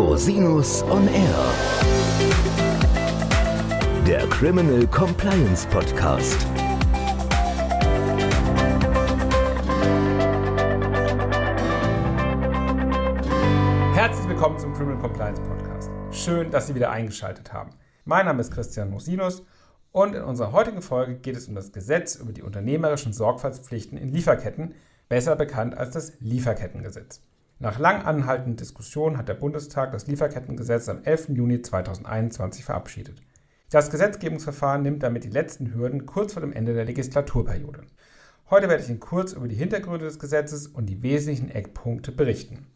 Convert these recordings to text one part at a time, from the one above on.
Rosinus on Air. Der Criminal Compliance Podcast. Herzlich willkommen zum Criminal Compliance Podcast. Schön, dass Sie wieder eingeschaltet haben. Mein Name ist Christian Rosinus und in unserer heutigen Folge geht es um das Gesetz über die unternehmerischen Sorgfaltspflichten in Lieferketten, besser bekannt als das Lieferkettengesetz. Nach lang anhaltenden Diskussionen hat der Bundestag das Lieferkettengesetz am 11. Juni 2021 verabschiedet. Das Gesetzgebungsverfahren nimmt damit die letzten Hürden kurz vor dem Ende der Legislaturperiode. Heute werde ich Ihnen kurz über die Hintergründe des Gesetzes und die wesentlichen Eckpunkte berichten.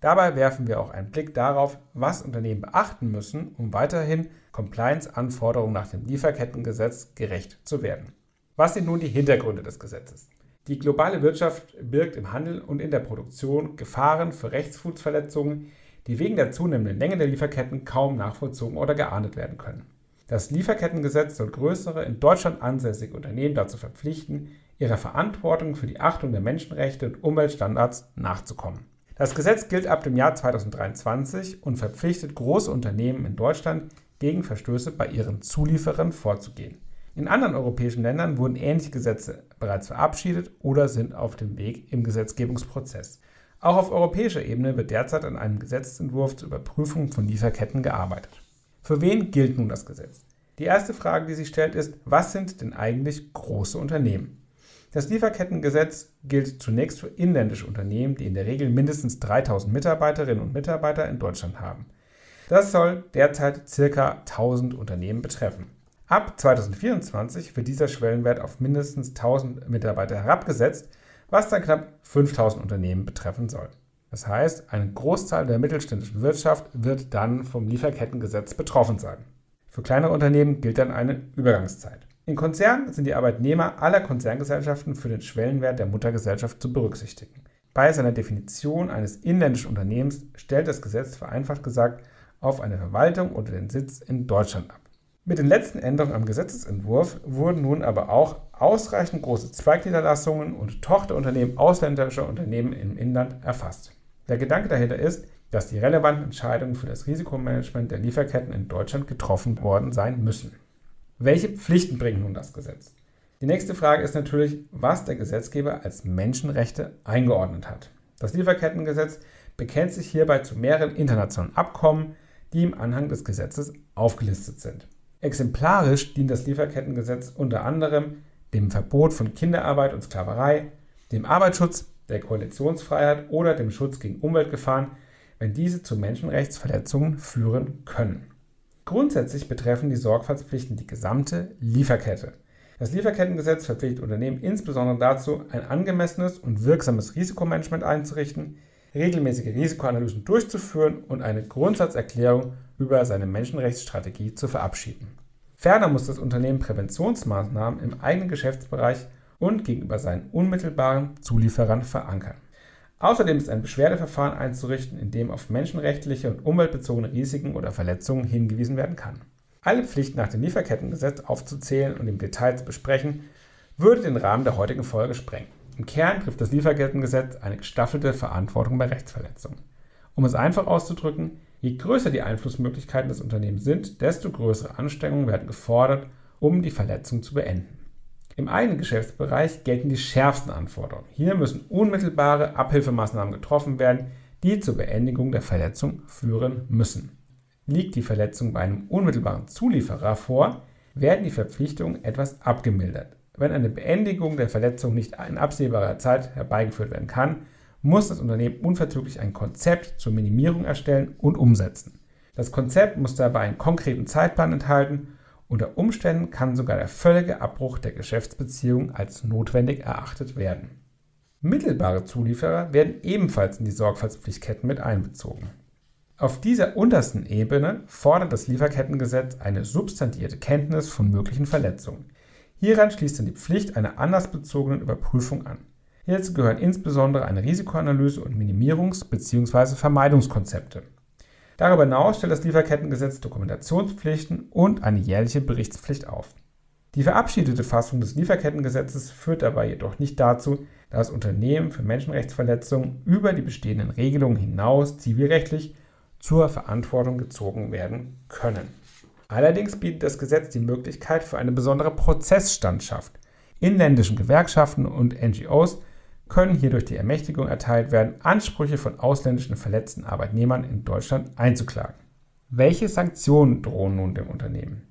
Dabei werfen wir auch einen Blick darauf, was Unternehmen beachten müssen, um weiterhin Compliance-Anforderungen nach dem Lieferkettengesetz gerecht zu werden. Was sind nun die Hintergründe des Gesetzes? Die globale Wirtschaft birgt im Handel und in der Produktion Gefahren für Rechtsgutsverletzungen, die wegen der zunehmenden Länge der Lieferketten kaum nachvollzogen oder geahndet werden können. Das Lieferkettengesetz soll größere, in Deutschland ansässige Unternehmen dazu verpflichten, ihrer Verantwortung für die Achtung der Menschenrechte und Umweltstandards nachzukommen. Das Gesetz gilt ab dem Jahr 2023 und verpflichtet große Unternehmen in Deutschland, gegen Verstöße bei ihren Zulieferern vorzugehen. In anderen europäischen Ländern wurden ähnliche Gesetze bereits verabschiedet oder sind auf dem Weg im Gesetzgebungsprozess. Auch auf europäischer Ebene wird derzeit an einem Gesetzentwurf zur Überprüfung von Lieferketten gearbeitet. Für wen gilt nun das Gesetz? Die erste Frage, die sich stellt, ist, was sind denn eigentlich große Unternehmen? Das Lieferkettengesetz gilt zunächst für inländische Unternehmen, die in der Regel mindestens 3000 Mitarbeiterinnen und Mitarbeiter in Deutschland haben. Das soll derzeit ca. 1000 Unternehmen betreffen. Ab 2024 wird dieser Schwellenwert auf mindestens 1000 Mitarbeiter herabgesetzt, was dann knapp 5000 Unternehmen betreffen soll. Das heißt, eine Großzahl der mittelständischen Wirtschaft wird dann vom Lieferkettengesetz betroffen sein. Für kleinere Unternehmen gilt dann eine Übergangszeit. In Konzernen sind die Arbeitnehmer aller Konzerngesellschaften für den Schwellenwert der Muttergesellschaft zu berücksichtigen. Bei seiner Definition eines inländischen Unternehmens stellt das Gesetz vereinfacht gesagt auf eine Verwaltung oder den Sitz in Deutschland ab. Mit den letzten Änderungen am Gesetzesentwurf wurden nun aber auch ausreichend große Zweigniederlassungen und Tochterunternehmen ausländischer Unternehmen im Inland erfasst. Der Gedanke dahinter ist, dass die relevanten Entscheidungen für das Risikomanagement der Lieferketten in Deutschland getroffen worden sein müssen. Welche Pflichten bringt nun das Gesetz? Die nächste Frage ist natürlich, was der Gesetzgeber als Menschenrechte eingeordnet hat. Das Lieferkettengesetz bekennt sich hierbei zu mehreren internationalen Abkommen, die im Anhang des Gesetzes aufgelistet sind. Exemplarisch dient das Lieferkettengesetz unter anderem dem Verbot von Kinderarbeit und Sklaverei, dem Arbeitsschutz, der Koalitionsfreiheit oder dem Schutz gegen Umweltgefahren, wenn diese zu Menschenrechtsverletzungen führen können. Grundsätzlich betreffen die Sorgfaltspflichten die gesamte Lieferkette. Das Lieferkettengesetz verpflichtet Unternehmen insbesondere dazu, ein angemessenes und wirksames Risikomanagement einzurichten, regelmäßige Risikoanalysen durchzuführen und eine Grundsatzerklärung über seine Menschenrechtsstrategie zu verabschieden. Ferner muss das Unternehmen Präventionsmaßnahmen im eigenen Geschäftsbereich und gegenüber seinen unmittelbaren Zulieferern verankern. Außerdem ist ein Beschwerdeverfahren einzurichten, in dem auf menschenrechtliche und umweltbezogene Risiken oder Verletzungen hingewiesen werden kann. Alle Pflichten nach dem Lieferkettengesetz aufzuzählen und im Detail zu besprechen, würde den Rahmen der heutigen Folge sprengen. Im Kern trifft das Lieferkettengesetz eine gestaffelte Verantwortung bei Rechtsverletzungen. Um es einfach auszudrücken, je größer die Einflussmöglichkeiten des Unternehmens sind, desto größere Anstrengungen werden gefordert, um die Verletzung zu beenden. Im eigenen Geschäftsbereich gelten die schärfsten Anforderungen. Hier müssen unmittelbare Abhilfemaßnahmen getroffen werden, die zur Beendigung der Verletzung führen müssen. Liegt die Verletzung bei einem unmittelbaren Zulieferer vor, werden die Verpflichtungen etwas abgemildert. Wenn eine Beendigung der Verletzung nicht in absehbarer Zeit herbeigeführt werden kann, muss das Unternehmen unverzüglich ein Konzept zur Minimierung erstellen und umsetzen. Das Konzept muss dabei einen konkreten Zeitplan enthalten. Unter Umständen kann sogar der völlige Abbruch der Geschäftsbeziehung als notwendig erachtet werden. Mittelbare Zulieferer werden ebenfalls in die Sorgfaltspflichtketten mit einbezogen. Auf dieser untersten Ebene fordert das Lieferkettengesetz eine substantierte Kenntnis von möglichen Verletzungen. Hieran schließt dann die Pflicht einer anlassbezogenen Überprüfung an. Hierzu gehören insbesondere eine Risikoanalyse und Minimierungs- bzw. Vermeidungskonzepte. Darüber hinaus stellt das Lieferkettengesetz Dokumentationspflichten und eine jährliche Berichtspflicht auf. Die verabschiedete Fassung des Lieferkettengesetzes führt dabei jedoch nicht dazu, dass Unternehmen für Menschenrechtsverletzungen über die bestehenden Regelungen hinaus zivilrechtlich zur Verantwortung gezogen werden können. Allerdings bietet das Gesetz die Möglichkeit für eine besondere Prozessstandschaft. Inländischen Gewerkschaften und NGOs können hierdurch die Ermächtigung erteilt werden, Ansprüche von ausländischen verletzten Arbeitnehmern in Deutschland einzuklagen. Welche Sanktionen drohen nun dem Unternehmen?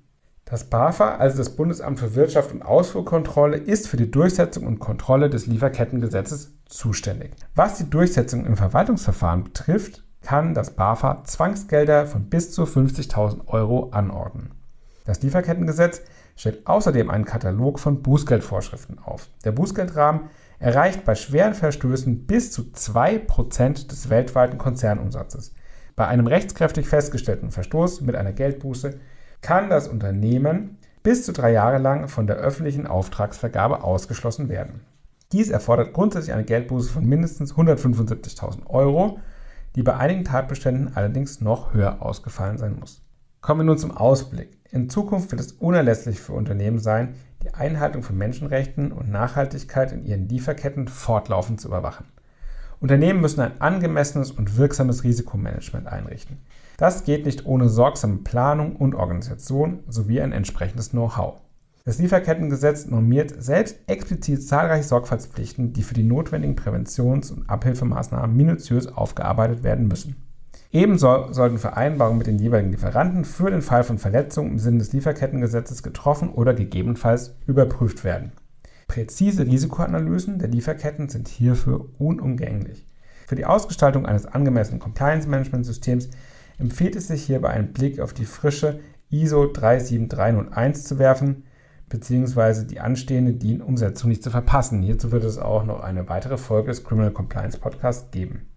Das BAFA, also das Bundesamt für Wirtschaft und Ausfuhrkontrolle, ist für die Durchsetzung und Kontrolle des Lieferkettengesetzes zuständig. Was die Durchsetzung im Verwaltungsverfahren betrifft, kann das BAFA Zwangsgelder von bis zu 50.000 Euro anordnen. Das Lieferkettengesetz stellt außerdem einen Katalog von Bußgeldvorschriften auf. Der Bußgeldrahmen erreicht bei schweren Verstößen bis zu 2% des weltweiten Konzernumsatzes. Bei einem rechtskräftig festgestellten Verstoß mit einer Geldbuße kann das Unternehmen bis zu drei Jahre lang von der öffentlichen Auftragsvergabe ausgeschlossen werden. Dies erfordert grundsätzlich eine Geldbuße von mindestens 175.000 Euro, die bei einigen Tatbeständen allerdings noch höher ausgefallen sein muss. Kommen wir nun zum Ausblick. In Zukunft wird es unerlässlich für Unternehmen sein, die Einhaltung von Menschenrechten und Nachhaltigkeit in ihren Lieferketten fortlaufend zu überwachen. Unternehmen müssen ein angemessenes und wirksames Risikomanagement einrichten. Das geht nicht ohne sorgsame Planung und Organisation sowie ein entsprechendes Know-how. Das Lieferkettengesetz normiert selbst explizit zahlreiche Sorgfaltspflichten, die für die notwendigen Präventions- und Abhilfemaßnahmen minutiös aufgearbeitet werden müssen. Ebenso sollten Vereinbarungen mit den jeweiligen Lieferanten für den Fall von Verletzungen im Sinne des Lieferkettengesetzes getroffen oder gegebenenfalls überprüft werden. Präzise Risikoanalysen der Lieferketten sind hierfür unumgänglich. Für die Ausgestaltung eines angemessenen Compliance-Management-Systems empfiehlt es sich hierbei einen Blick auf die frische ISO 37301 zu werfen, beziehungsweise die anstehende DIN-Umsetzung nicht zu verpassen. Hierzu wird es auch noch eine weitere Folge des Criminal Compliance Podcasts geben.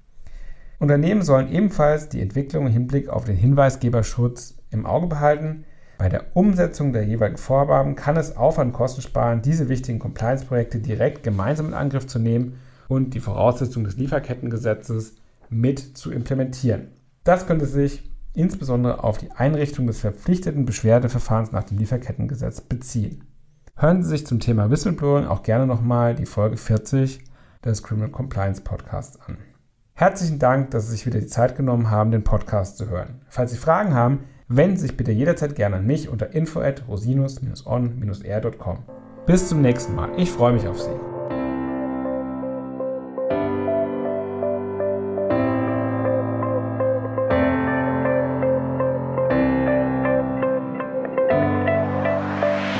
Unternehmen sollen ebenfalls die Entwicklung im Hinblick auf den Hinweisgeberschutz im Auge behalten. Bei der Umsetzung der jeweiligen Vorgaben kann es Aufwand Kosten sparen, diese wichtigen Compliance-Projekte direkt gemeinsam in Angriff zu nehmen und die Voraussetzungen des Lieferkettengesetzes mit zu implementieren. Das könnte sich insbesondere auf die Einrichtung des verpflichteten Beschwerdeverfahrens nach dem Lieferkettengesetz beziehen. Hören Sie sich zum Thema Whistleblowing auch gerne nochmal die Folge 40 des Criminal Compliance Podcasts an. Herzlichen Dank, dass Sie sich wieder die Zeit genommen haben, den Podcast zu hören. Falls Sie Fragen haben, wenden Sie sich bitte jederzeit gerne an mich unter info at rosinus-on-r.com. Bis zum nächsten Mal. Ich freue mich auf Sie.